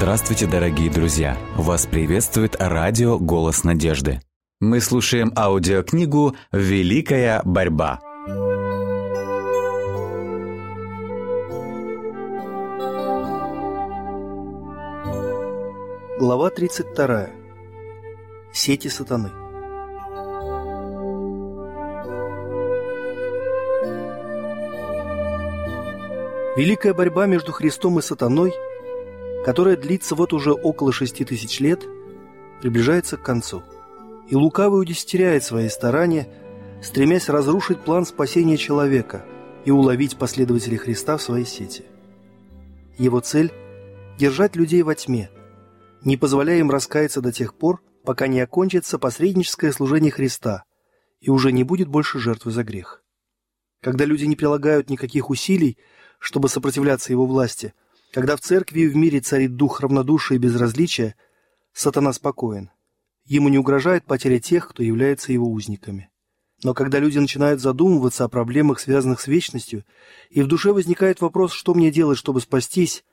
Здравствуйте, дорогие друзья! Вас приветствует радио «Голос надежды». Мы слушаем аудиокнигу «Великая борьба». Глава 32. Сети сатаны. Великая борьба между Христом и сатаной, которая длится вот уже около шести тысяч лет, приближается к концу. И лукавый удестеряет свои старания, стремясь разрушить план спасения человека и уловить последователей Христа в своей сети. Его цель – держать людей во тьме, не позволяя им раскаяться до тех пор, пока не окончится посредническое служение Христа и уже не будет больше жертвы за грех. Когда люди не прилагают никаких усилий, чтобы сопротивляться его власти. Когда в церкви и в мире царит дух равнодушия и безразличия, сатана спокоен. Ему не угрожает потеря тех, кто является его узниками. Но когда люди начинают задумываться о проблемах, связанных с вечностью, и в душе возникает вопрос, что мне делать, чтобы спастись,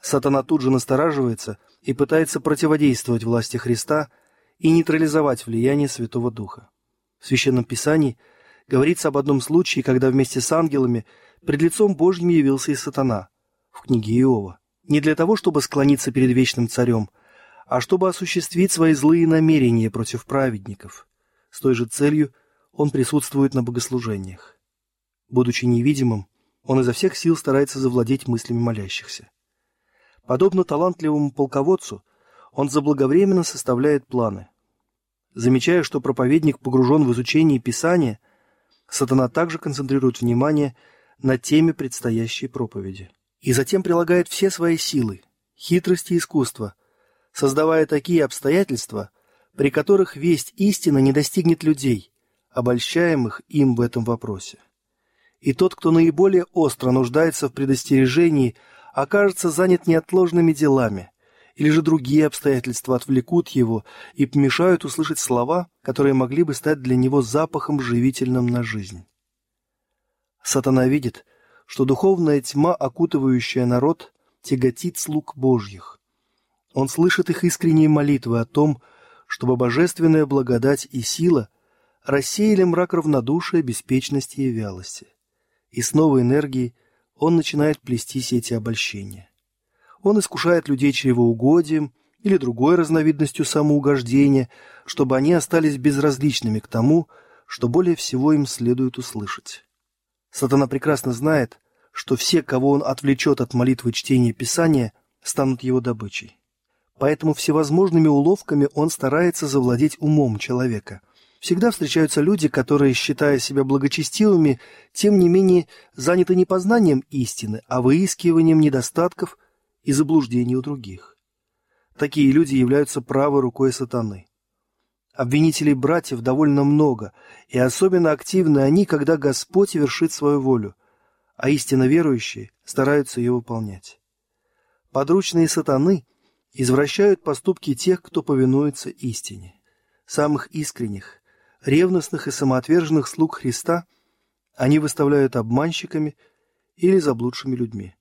сатана тут же настораживается и пытается противодействовать власти Христа и нейтрализовать влияние Святого Духа. В Священном Писании говорится об одном случае, когда вместе с ангелами пред лицом Божьим явился и сатана в книге Иова. Не для того, чтобы склониться перед вечным царем, а чтобы осуществить свои злые намерения против праведников. С той же целью он присутствует на богослужениях. Будучи невидимым, он изо всех сил старается завладеть мыслями молящихся. Подобно талантливому полководцу, он заблаговременно составляет планы. Замечая, что проповедник погружен в изучение Писания, сатана также концентрирует внимание на теме предстоящей проповеди. И затем прилагает все свои силы, хитрости и искусства, создавая такие обстоятельства, при которых весть истины не достигнет людей, обольщаемых им в этом вопросе. И тот, кто наиболее остро нуждается в предостережении, окажется занят неотложными делами, или же другие обстоятельства отвлекут его и помешают услышать слова, которые могли бы стать для него запахом живительным на жизнь. Сатана видит, что духовная тьма, окутывающая народ, тяготит слуг Божьих. Он слышит их искренние молитвы о том, чтобы божественная благодать и сила рассеяли мрак равнодушия, беспечности и вялости. И с новой энергией он начинает плести сети обольщения. Он искушает людей чревоугодием или другой разновидностью самоугождения, чтобы они остались безразличными к тому, что более всего им следует услышать. Сатана прекрасно знает, что все, кого он отвлечет от молитвы чтения Писания, станут его добычей. Поэтому всевозможными уловками он старается завладеть умом человека. Всегда встречаются люди, которые, считая себя благочестивыми, тем не менее заняты не познанием истины, а выискиванием недостатков и заблуждений у других. Такие люди являются правой рукой сатаны. Обвинителей братьев довольно много, и особенно активны они, когда Господь вершит свою волю, а истинно верующие стараются ее выполнять. Подручные сатаны извращают поступки тех, кто повинуется истине. Самых искренних, ревностных и самоотверженных слуг Христа они выставляют обманщиками или заблудшими людьми.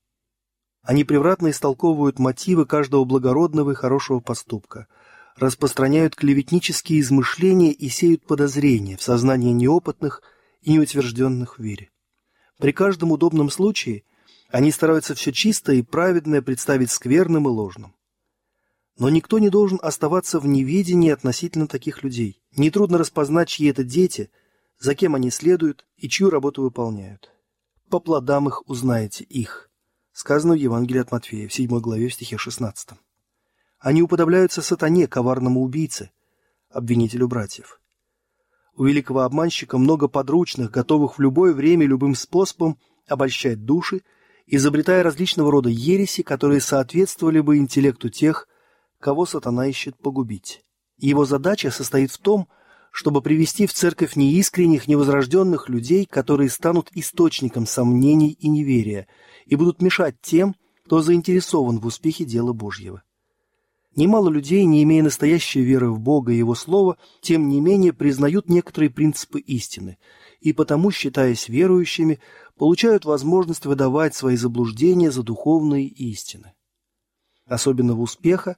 Они превратно истолковывают мотивы каждого благородного и хорошего поступка – распространяют клеветнические измышления и сеют подозрения в сознании неопытных и неутвержденных в вере. При каждом удобном случае они стараются все чистое и праведное представить скверным и ложным. Но никто не должен оставаться в неведении относительно таких людей. Нетрудно распознать, чьи это дети, за кем они следуют и чью работу выполняют. По плодам их узнаете их. Сказано в Евангелии от Матфея в 7 главе в стихе 16. Они уподобляются сатане, коварному убийце, обвинителю братьев. У великого обманщика много подручных, готовых в любое время любым способом обольщать души, изобретая различного рода ереси, которые соответствовали бы интеллекту тех, кого сатана ищет погубить. Его задача состоит в том, чтобы привести в церковь неискренних, невозрожденных людей, которые станут источником сомнений и неверия и будут мешать тем, кто заинтересован в успехе дела Божьего. Немало людей, не имея настоящей веры в Бога и Его Слово, тем не менее признают некоторые принципы истины, и потому, считаясь верующими, получают возможность выдавать свои заблуждения за духовные истины. Особенного успеха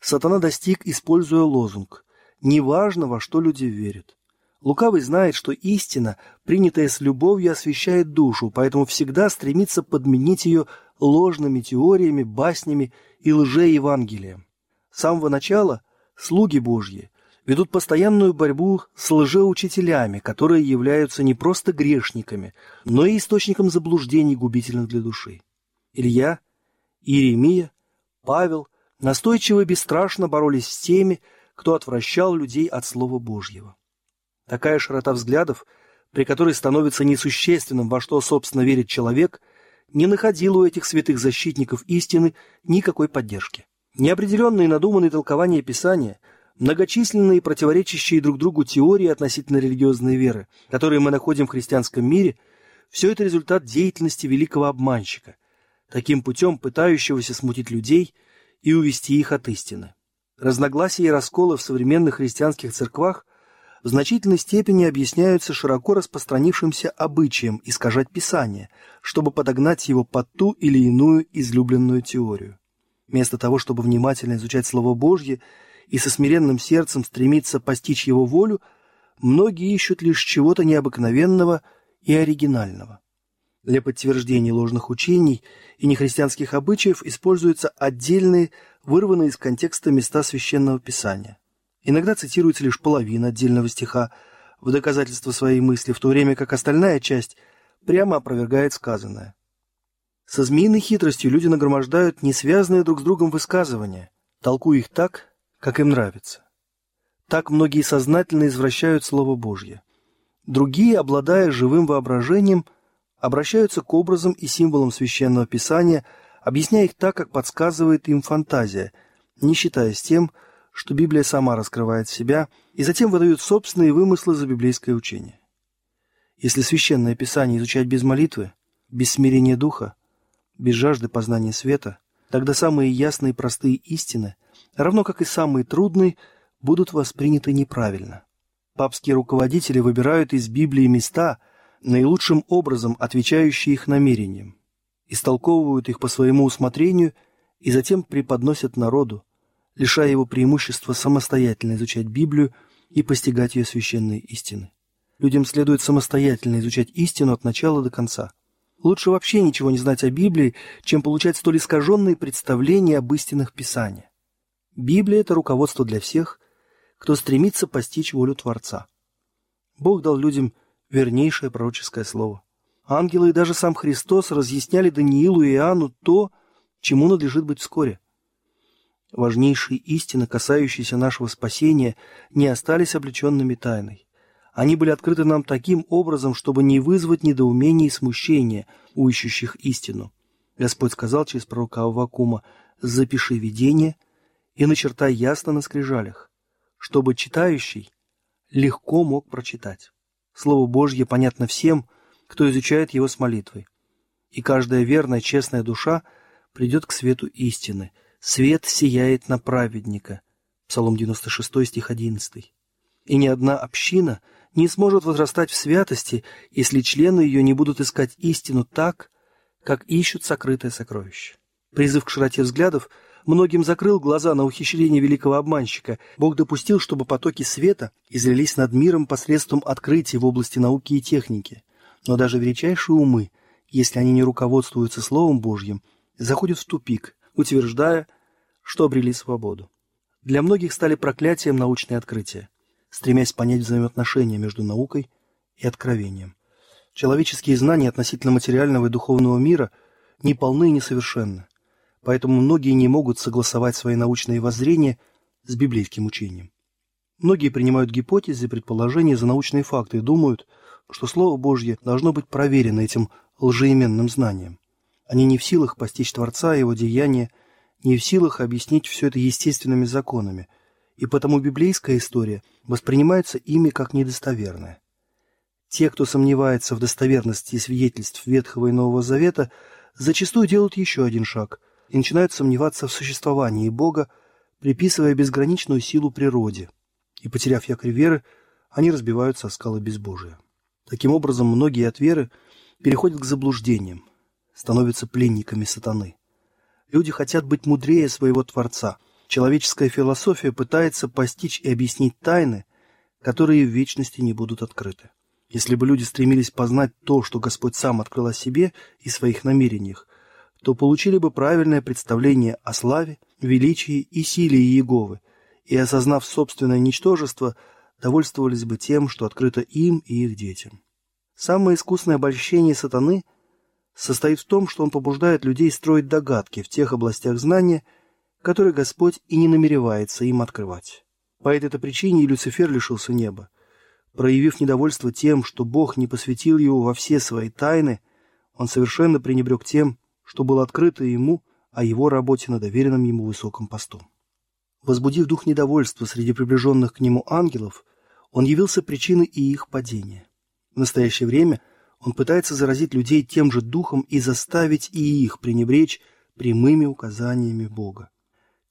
сатана достиг, используя лозунг «Неважно, во что люди верят». Лукавый знает, что истина, принятая с любовью, освещает душу, поэтому всегда стремится подменить ее ложными теориями, баснями и лже-евангелием. С самого начала слуги Божьи ведут постоянную борьбу с лжеучителями, которые являются не просто грешниками, но и источником заблуждений, губительных для души. Илья, Иеремия, Павел настойчиво и бесстрашно боролись с теми, кто отвращал людей от Слова Божьего. Такая широта взглядов, при которой становится несущественным, во что, собственно, верит человек, не находила у этих святых защитников истины никакой поддержки. Неопределенные надуманные толкования Писания – многочисленные противоречащие друг другу теории относительно религиозной веры, которые мы находим в христианском мире, все это результат деятельности великого обманщика, таким путем пытающегося смутить людей и увести их от истины. Разногласия и расколы в современных христианских церквах в значительной степени объясняются широко распространившимся обычаем искажать Писание, чтобы подогнать его под ту или иную излюбленную теорию. Вместо того, чтобы внимательно изучать Слово Божье и со смиренным сердцем стремится постичь его волю, многие ищут лишь чего-то необыкновенного и оригинального. Для подтверждения ложных учений и нехристианских обычаев используются отдельные, вырванные из контекста места Священного Писания. Иногда цитируется лишь половина отдельного стиха в доказательство своей мысли, в то время как остальная часть прямо опровергает сказанное. Со змеиной хитростью люди нагромождают несвязанные друг с другом высказывания, толкуя их так, как им нравится. Так многие сознательно извращают Слово Божье. Другие, обладая живым воображением, обращаются к образам и символам Священного Писания, объясняя их так, как подсказывает им фантазия, не считаясь тем, что Библия сама раскрывает себя, и затем выдают собственные вымыслы за библейское учение. Если Священное Писание изучать без молитвы, без смирения духа, без жажды познания света, тогда самые ясные и простые истины равно как и самые трудные, будут восприняты неправильно. Папские руководители выбирают из Библии места, наилучшим образом отвечающие их намерениям, истолковывают их по своему усмотрению и затем преподносят народу, лишая его преимущества самостоятельно изучать Библию и постигать ее священные истины. Людям следует самостоятельно изучать истину от начала до конца. Лучше вообще ничего не знать о Библии, чем получать столь искаженные представления об истинах Писания. Библия – это руководство для всех, кто стремится постичь волю Творца. Бог дал людям вернейшее пророческое слово. Ангелы и даже сам Христос разъясняли Даниилу и Иоанну то, чему надлежит быть вскоре. Важнейшие истины, касающиеся нашего спасения, не остались облеченными тайной. Они были открыты нам таким образом, чтобы не вызвать недоумения и смущения у ищущих истину. Господь сказал через пророка Аввакума «Запиши видение и начертай ясно на скрижалях, чтобы читающий легко мог прочитать. Слово Божье понятно всем, кто изучает его с молитвой. И каждая верная, честная душа придет к свету истины. Свет сияет на праведника. Псалом 96, стих 11. И ни одна община не сможет возрастать в святости, если члены ее не будут искать истину так, как ищут сокрытое сокровище. Призыв к широте взглядов – многим закрыл глаза на ухищрение великого обманщика. Бог допустил, чтобы потоки света излились над миром посредством открытий в области науки и техники. Но даже величайшие умы, если они не руководствуются Словом Божьим, заходят в тупик, утверждая, что обрели свободу. Для многих стали проклятием научные открытия, стремясь понять взаимоотношения между наукой и откровением. Человеческие знания относительно материального и духовного мира не полны и несовершенны поэтому многие не могут согласовать свои научные воззрения с библейским учением. Многие принимают гипотезы и предположения за научные факты и думают, что Слово Божье должно быть проверено этим лжеименным знанием. Они не в силах постичь Творца и Его деяния, не в силах объяснить все это естественными законами, и потому библейская история воспринимается ими как недостоверная. Те, кто сомневается в достоверности свидетельств Ветхого и Нового Завета, зачастую делают еще один шаг – и начинают сомневаться в существовании Бога, приписывая безграничную силу природе. И, потеряв якорь веры, они разбиваются о скалы безбожия. Таким образом, многие от веры переходят к заблуждениям, становятся пленниками сатаны. Люди хотят быть мудрее своего Творца. Человеческая философия пытается постичь и объяснить тайны, которые в вечности не будут открыты. Если бы люди стремились познать то, что Господь сам открыл о себе и своих намерениях, то получили бы правильное представление о славе, величии и силе Иеговы, и, осознав собственное ничтожество, довольствовались бы тем, что открыто им и их детям. Самое искусное обольщение сатаны состоит в том, что он побуждает людей строить догадки в тех областях знания, которые Господь и не намеревается им открывать. По этой причине и Люцифер лишился неба. Проявив недовольство тем, что Бог не посвятил его во все свои тайны, он совершенно пренебрег тем, что было открыто ему о его работе на доверенном ему высоком посту. Возбудив дух недовольства среди приближенных к нему ангелов, он явился причиной и их падения. В настоящее время он пытается заразить людей тем же духом и заставить и их пренебречь прямыми указаниями Бога.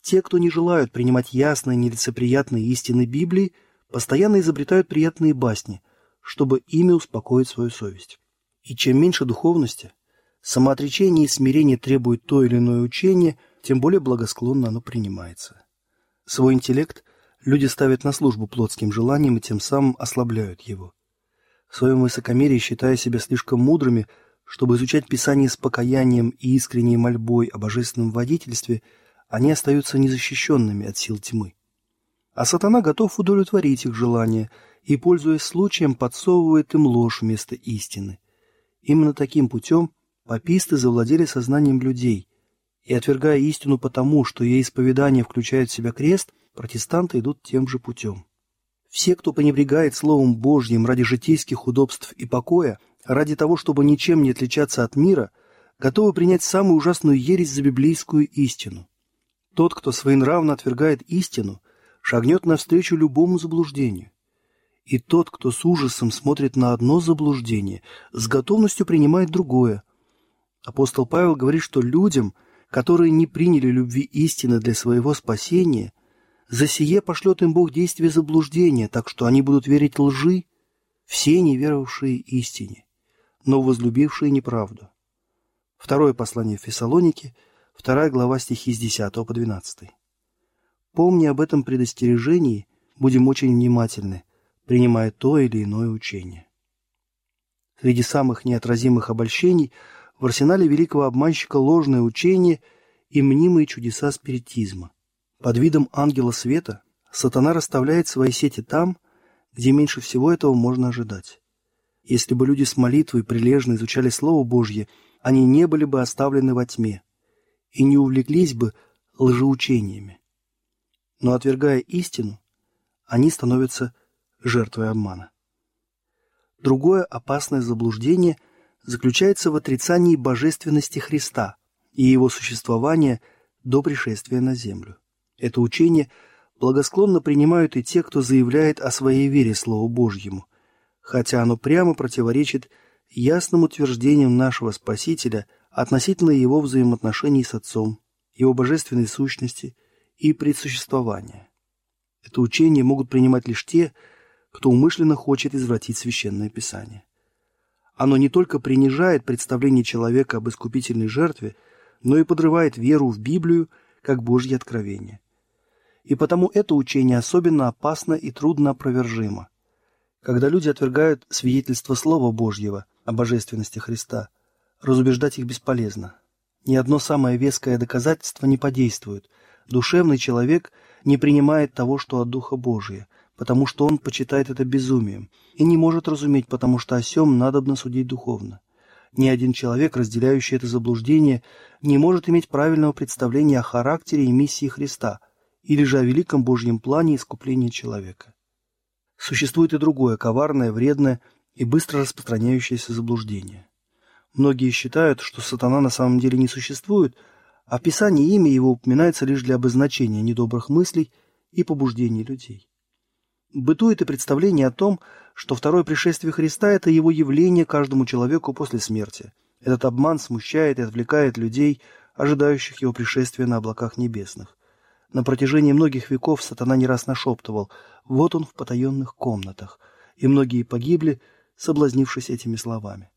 Те, кто не желают принимать ясные, нелицеприятные истины Библии, постоянно изобретают приятные басни, чтобы ими успокоить свою совесть. И чем меньше духовности, самоотречение и смирение требуют то или иное учение, тем более благосклонно оно принимается. Свой интеллект люди ставят на службу плотским желаниям и тем самым ослабляют его. В своем высокомерии, считая себя слишком мудрыми, чтобы изучать Писание с покаянием и искренней мольбой о божественном водительстве, они остаются незащищенными от сил тьмы. А сатана готов удовлетворить их желания и, пользуясь случаем, подсовывает им ложь вместо истины. Именно таким путем паписты завладели сознанием людей, и, отвергая истину потому, что ее исповедание включает в себя крест, протестанты идут тем же путем. Все, кто пренебрегает Словом Божьим ради житейских удобств и покоя, ради того, чтобы ничем не отличаться от мира, готовы принять самую ужасную ересь за библейскую истину. Тот, кто своенравно отвергает истину, шагнет навстречу любому заблуждению. И тот, кто с ужасом смотрит на одно заблуждение, с готовностью принимает другое. Апостол Павел говорит, что людям – которые не приняли любви истины для своего спасения, за сие пошлет им Бог действие заблуждения, так что они будут верить лжи, все неверовавшие истине, но возлюбившие неправду. Второе послание в Фессалонике, вторая глава стихи с 10 по 12. Помни об этом предостережении, будем очень внимательны, принимая то или иное учение. Среди самых неотразимых обольщений – в арсенале великого обманщика ложное учение и мнимые чудеса спиритизма. Под видом ангела света сатана расставляет свои сети там, где меньше всего этого можно ожидать. Если бы люди с молитвой прилежно изучали Слово Божье, они не были бы оставлены во тьме и не увлеклись бы лжеучениями. Но отвергая истину, они становятся жертвой обмана. Другое опасное заблуждение – заключается в отрицании божественности Христа и его существования до пришествия на землю. Это учение благосклонно принимают и те, кто заявляет о своей вере Слову Божьему, хотя оно прямо противоречит ясным утверждениям нашего Спасителя относительно его взаимоотношений с Отцом, его божественной сущности и предсуществования. Это учение могут принимать лишь те, кто умышленно хочет извратить Священное Писание. Оно не только принижает представление человека об искупительной жертве, но и подрывает веру в Библию как Божье откровение. И потому это учение особенно опасно и трудно опровержимо. Когда люди отвергают свидетельство Слова Божьего о божественности Христа, разубеждать их бесполезно. Ни одно самое веское доказательство не подействует. Душевный человек не принимает того, что от Духа Божия – потому что он почитает это безумием, и не может разуметь, потому что о сем надобно судить духовно. Ни один человек, разделяющий это заблуждение, не может иметь правильного представления о характере и миссии Христа или же о великом Божьем плане искупления человека. Существует и другое, коварное, вредное и быстро распространяющееся заблуждение. Многие считают, что сатана на самом деле не существует, а в Писании имя его упоминается лишь для обозначения недобрых мыслей и побуждений людей. Бытует и представление о том, что второе пришествие Христа – это его явление каждому человеку после смерти. Этот обман смущает и отвлекает людей, ожидающих его пришествия на облаках небесных. На протяжении многих веков сатана не раз нашептывал «Вот он в потаенных комнатах», и многие погибли, соблазнившись этими словами.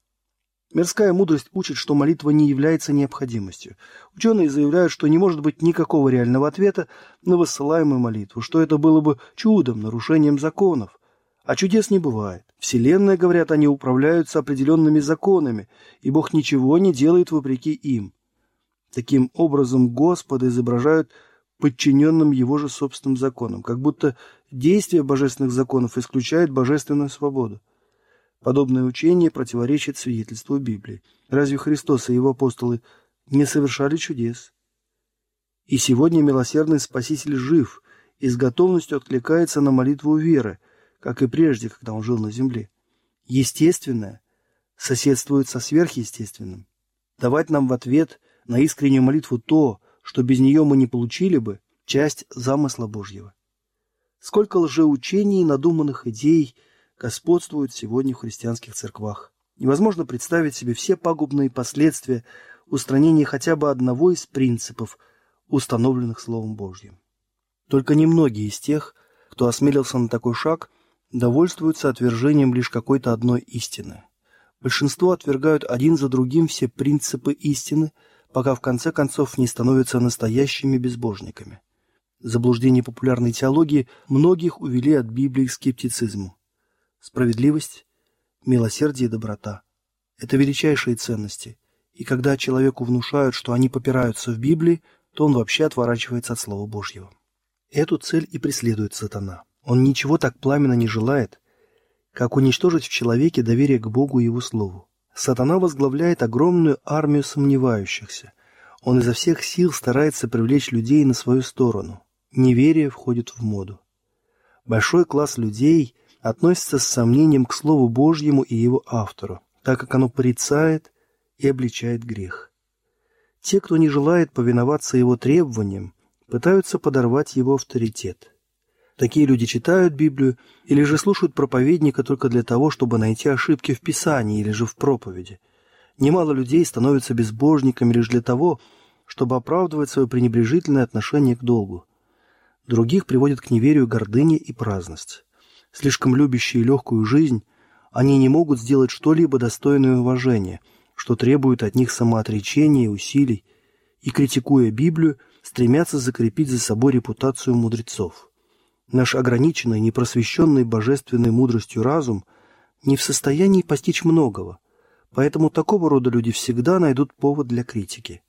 Мирская мудрость учит, что молитва не является необходимостью. Ученые заявляют, что не может быть никакого реального ответа на высылаемую молитву, что это было бы чудом, нарушением законов. А чудес не бывает. Вселенная, говорят они, управляются определенными законами, и Бог ничего не делает вопреки им. Таким образом, Господа изображают подчиненным его же собственным законам, как будто действие божественных законов исключает божественную свободу. Подобное учение противоречит свидетельству Библии. Разве Христос и его апостолы не совершали чудес? И сегодня милосердный Спаситель жив и с готовностью откликается на молитву веры, как и прежде, когда он жил на земле. Естественное соседствует со сверхъестественным. Давать нам в ответ на искреннюю молитву то, что без нее мы не получили бы, часть замысла Божьего. Сколько лжеучений надуманных идей – господствуют сегодня в христианских церквах. Невозможно представить себе все пагубные последствия устранения хотя бы одного из принципов, установленных Словом Божьим. Только немногие из тех, кто осмелился на такой шаг, довольствуются отвержением лишь какой-то одной истины. Большинство отвергают один за другим все принципы истины, пока в конце концов не становятся настоящими безбожниками. Заблуждения популярной теологии многих увели от Библии к скептицизму справедливость, милосердие и доброта. Это величайшие ценности, и когда человеку внушают, что они попираются в Библии, то он вообще отворачивается от Слова Божьего. Эту цель и преследует сатана. Он ничего так пламенно не желает, как уничтожить в человеке доверие к Богу и Его Слову. Сатана возглавляет огромную армию сомневающихся. Он изо всех сил старается привлечь людей на свою сторону. Неверие входит в моду. Большой класс людей – относится с сомнением к Слову Божьему и его автору, так как оно порицает и обличает грех. Те, кто не желает повиноваться его требованиям, пытаются подорвать его авторитет. Такие люди читают Библию или же слушают проповедника только для того, чтобы найти ошибки в Писании или же в проповеди. Немало людей становятся безбожниками лишь для того, чтобы оправдывать свое пренебрежительное отношение к долгу. Других приводят к неверию гордыни и праздность слишком любящие легкую жизнь, они не могут сделать что-либо достойное уважения, что требует от них самоотречения и усилий, и, критикуя Библию, стремятся закрепить за собой репутацию мудрецов. Наш ограниченный, непросвещенный божественной мудростью разум не в состоянии постичь многого, поэтому такого рода люди всегда найдут повод для критики.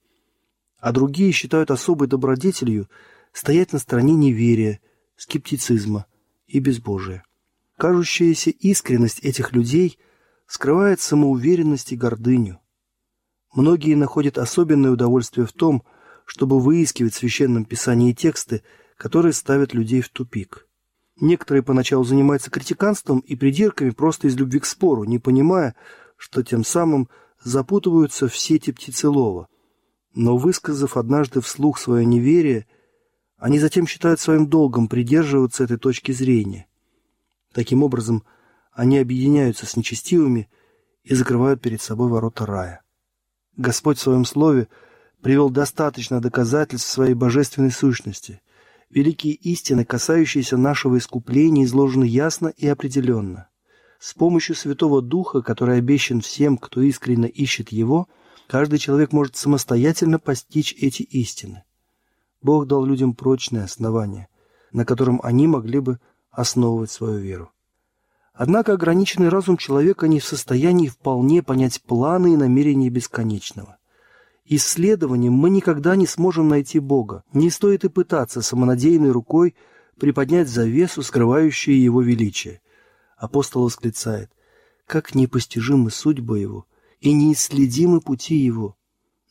А другие считают особой добродетелью стоять на стороне неверия, скептицизма и безбожия. Кажущаяся искренность этих людей скрывает самоуверенность и гордыню. Многие находят особенное удовольствие в том, чтобы выискивать в Священном Писании тексты, которые ставят людей в тупик. Некоторые поначалу занимаются критиканством и придирками просто из любви к спору, не понимая, что тем самым запутываются в сети птицелова. Но высказав однажды вслух свое неверие, они затем считают своим долгом придерживаться этой точки зрения – Таким образом, они объединяются с нечестивыми и закрывают перед собой ворота рая. Господь в своем слове привел достаточно доказательств своей божественной сущности. Великие истины, касающиеся нашего искупления, изложены ясно и определенно. С помощью Святого Духа, который обещан всем, кто искренне ищет Его, каждый человек может самостоятельно постичь эти истины. Бог дал людям прочное основание, на котором они могли бы основывать свою веру. Однако ограниченный разум человека не в состоянии вполне понять планы и намерения бесконечного. Исследованием мы никогда не сможем найти Бога. Не стоит и пытаться самонадеянной рукой приподнять завесу, скрывающую его величие. Апостол восклицает, «Как непостижимы судьбы его и неисследимы пути его».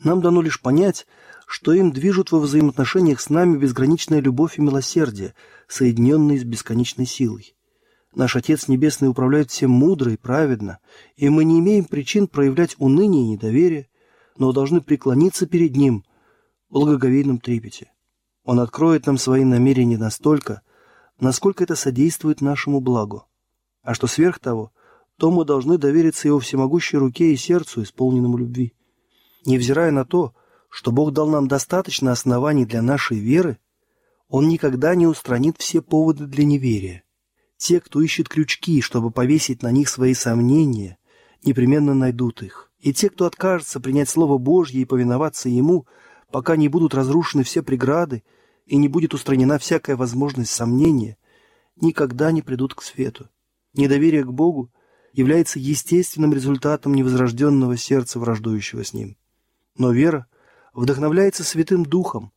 Нам дано лишь понять, что им движут во взаимоотношениях с нами безграничная любовь и милосердие, соединенные с бесконечной силой. Наш Отец Небесный управляет всем мудро и праведно, и мы не имеем причин проявлять уныние и недоверие, но должны преклониться перед Ним в благоговейном трепете. Он откроет нам свои намерения настолько, насколько это содействует нашему благу. А что сверх того, то мы должны довериться Его всемогущей руке и сердцу, исполненному любви. Невзирая на то, что Бог дал нам достаточно оснований для нашей веры, Он никогда не устранит все поводы для неверия. Те, кто ищет крючки, чтобы повесить на них свои сомнения, непременно найдут их. И те, кто откажется принять Слово Божье и повиноваться Ему, пока не будут разрушены все преграды и не будет устранена всякая возможность сомнения, никогда не придут к свету. Недоверие к Богу является естественным результатом невозрожденного сердца, враждующего с Ним. Но вера вдохновляется Святым Духом,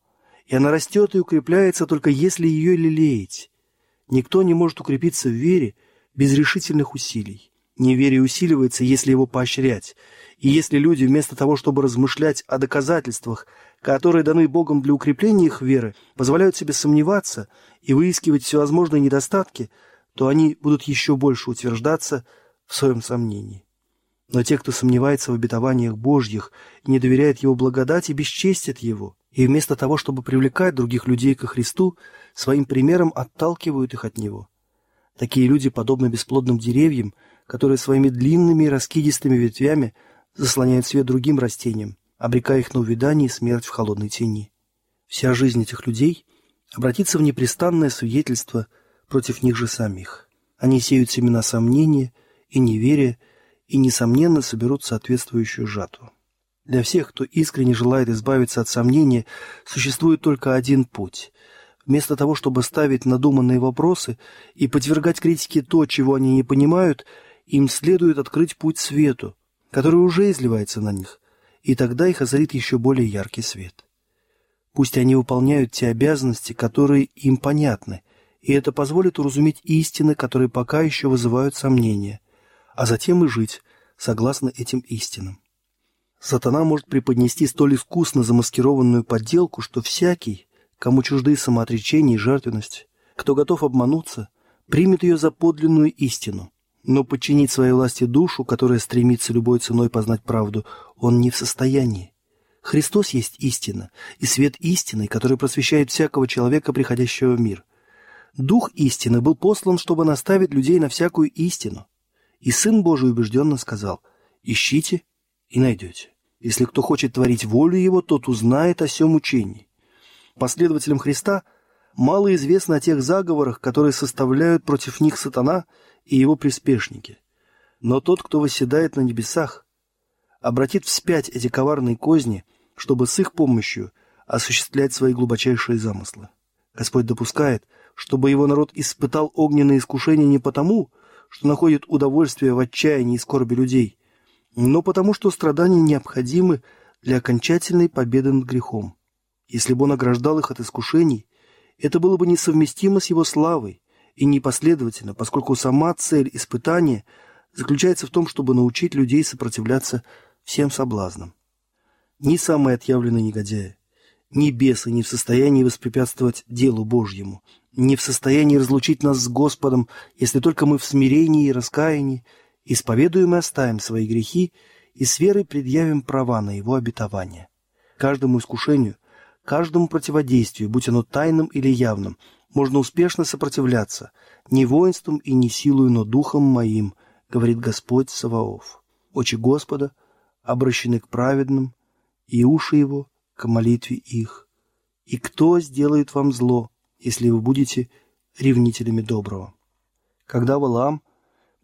и она растет и укрепляется только если ее лелеять. Никто не может укрепиться в вере без решительных усилий. Неверие усиливается, если его поощрять, и если люди вместо того, чтобы размышлять о доказательствах, которые даны Богом для укрепления их веры, позволяют себе сомневаться и выискивать всевозможные недостатки, то они будут еще больше утверждаться в своем сомнении. Но те, кто сомневается в обетованиях Божьих и не доверяет Его благодати, бесчестят Его, и вместо того, чтобы привлекать других людей ко Христу, своим примером отталкивают их от Него. Такие люди подобны бесплодным деревьям, которые своими длинными и раскидистыми ветвями заслоняют свет другим растениям, обрекая их на увядание и смерть в холодной тени. Вся жизнь этих людей обратится в непрестанное свидетельство против них же самих. Они сеют семена сомнения и неверия, и, несомненно, соберут соответствующую жатву. Для всех, кто искренне желает избавиться от сомнения, существует только один путь. Вместо того, чтобы ставить надуманные вопросы и подвергать критике то, чего они не понимают, им следует открыть путь свету, который уже изливается на них, и тогда их озарит еще более яркий свет. Пусть они выполняют те обязанности, которые им понятны, и это позволит уразуметь истины, которые пока еще вызывают сомнения – а затем и жить согласно этим истинам. Сатана может преподнести столь искусно замаскированную подделку, что всякий, кому чужды самоотречение и жертвенность, кто готов обмануться, примет ее за подлинную истину. Но подчинить своей власти душу, которая стремится любой ценой познать правду, он не в состоянии. Христос есть истина, и свет истины, который просвещает всякого человека, приходящего в мир. Дух истины был послан, чтобы наставить людей на всякую истину. И Сын Божий убежденно сказал, «Ищите и найдете. Если кто хочет творить волю Его, тот узнает о сем учении». Последователям Христа мало известно о тех заговорах, которые составляют против них сатана и его приспешники. Но тот, кто восседает на небесах, обратит вспять эти коварные козни, чтобы с их помощью осуществлять свои глубочайшие замыслы. Господь допускает, чтобы его народ испытал огненные искушения не потому, что находит удовольствие в отчаянии и скорби людей, но потому что страдания необходимы для окончательной победы над грехом. Если бы он ограждал их от искушений, это было бы несовместимо с его славой и непоследовательно, поскольку сама цель испытания заключается в том, чтобы научить людей сопротивляться всем соблазнам. Ни самые отъявленные негодяи, ни бесы не в состоянии воспрепятствовать делу Божьему, не в состоянии разлучить нас с Господом, если только мы в смирении и раскаянии исповедуем и оставим свои грехи и с верой предъявим права на Его обетование. Каждому искушению, каждому противодействию, будь оно тайным или явным, можно успешно сопротивляться, не воинством и не силою, но духом моим, говорит Господь Саваоф. Очи Господа обращены к праведным, и уши Его к молитве их. И кто сделает вам зло, если вы будете ревнителями доброго. Когда Валаам,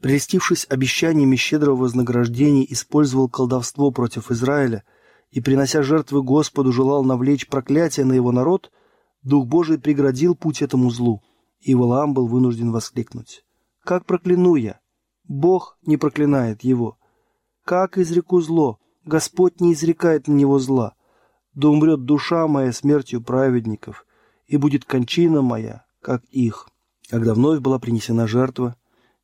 прелестившись обещаниями щедрого вознаграждения, использовал колдовство против Израиля и, принося жертвы Господу, желал навлечь проклятие на его народ, Дух Божий преградил путь этому злу, и Валаам был вынужден воскликнуть. «Как прокляну я? Бог не проклинает его. Как изреку зло? Господь не изрекает на него зла. Да умрет душа моя смертью праведников, и будет кончина моя, как их». Когда вновь была принесена жертва,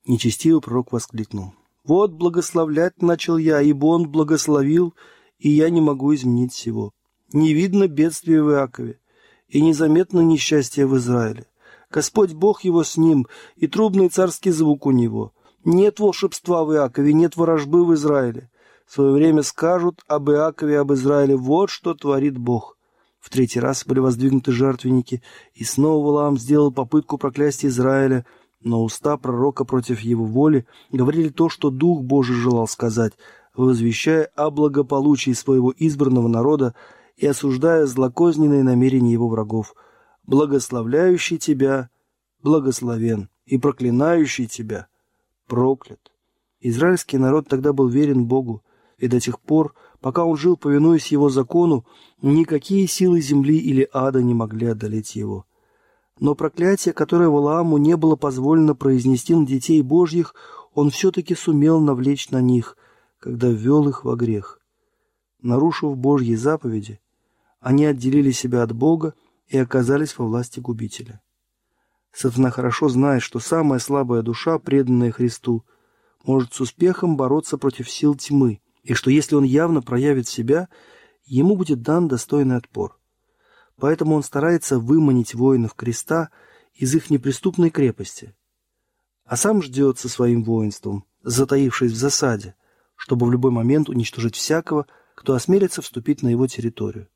нечестивый пророк воскликнул. «Вот благословлять начал я, ибо он благословил, и я не могу изменить всего. Не видно бедствия в Иакове, и незаметно несчастье в Израиле. Господь Бог его с ним, и трубный царский звук у него. Нет волшебства в Иакове, нет ворожбы в Израиле. В свое время скажут об Иакове, об Израиле, вот что творит Бог. В третий раз были воздвигнуты жертвенники, и снова Валаам сделал попытку проклясть Израиля, но уста пророка против его воли говорили то, что Дух Божий желал сказать, возвещая о благополучии своего избранного народа и осуждая злокозненные намерения его врагов. «Благословляющий тебя благословен, и проклинающий тебя проклят». Израильский народ тогда был верен Богу, и до тех пор, пока он жил, повинуясь его закону, никакие силы земли или ада не могли одолеть его. Но проклятие, которое Валааму не было позволено произнести на детей Божьих, он все-таки сумел навлечь на них, когда ввел их во грех. Нарушив Божьи заповеди, они отделили себя от Бога и оказались во власти губителя. Сатана хорошо знает, что самая слабая душа, преданная Христу, может с успехом бороться против сил тьмы, и что если он явно проявит себя, ему будет дан достойный отпор. Поэтому он старается выманить воинов креста из их неприступной крепости, а сам ждет со своим воинством, затаившись в засаде, чтобы в любой момент уничтожить всякого, кто осмелится вступить на его территорию.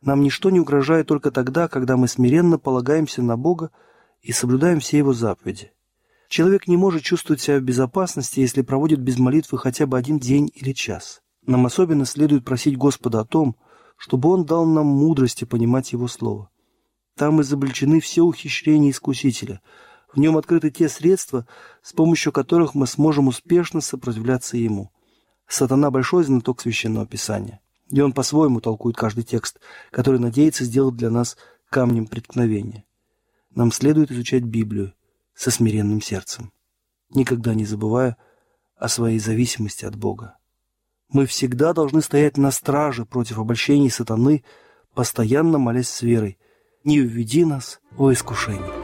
Нам ничто не угрожает только тогда, когда мы смиренно полагаемся на Бога и соблюдаем все его заповеди. Человек не может чувствовать себя в безопасности, если проводит без молитвы хотя бы один день или час. Нам особенно следует просить Господа о том, чтобы Он дал нам мудрости понимать Его Слово. Там изобличены все ухищрения Искусителя. В нем открыты те средства, с помощью которых мы сможем успешно сопротивляться Ему. Сатана – большой знаток Священного Писания, и он по-своему толкует каждый текст, который надеется сделать для нас камнем преткновения. Нам следует изучать Библию со смиренным сердцем, никогда не забывая о своей зависимости от Бога. Мы всегда должны стоять на страже против обольщений сатаны, постоянно молясь с верой. Не введи нас во искушение.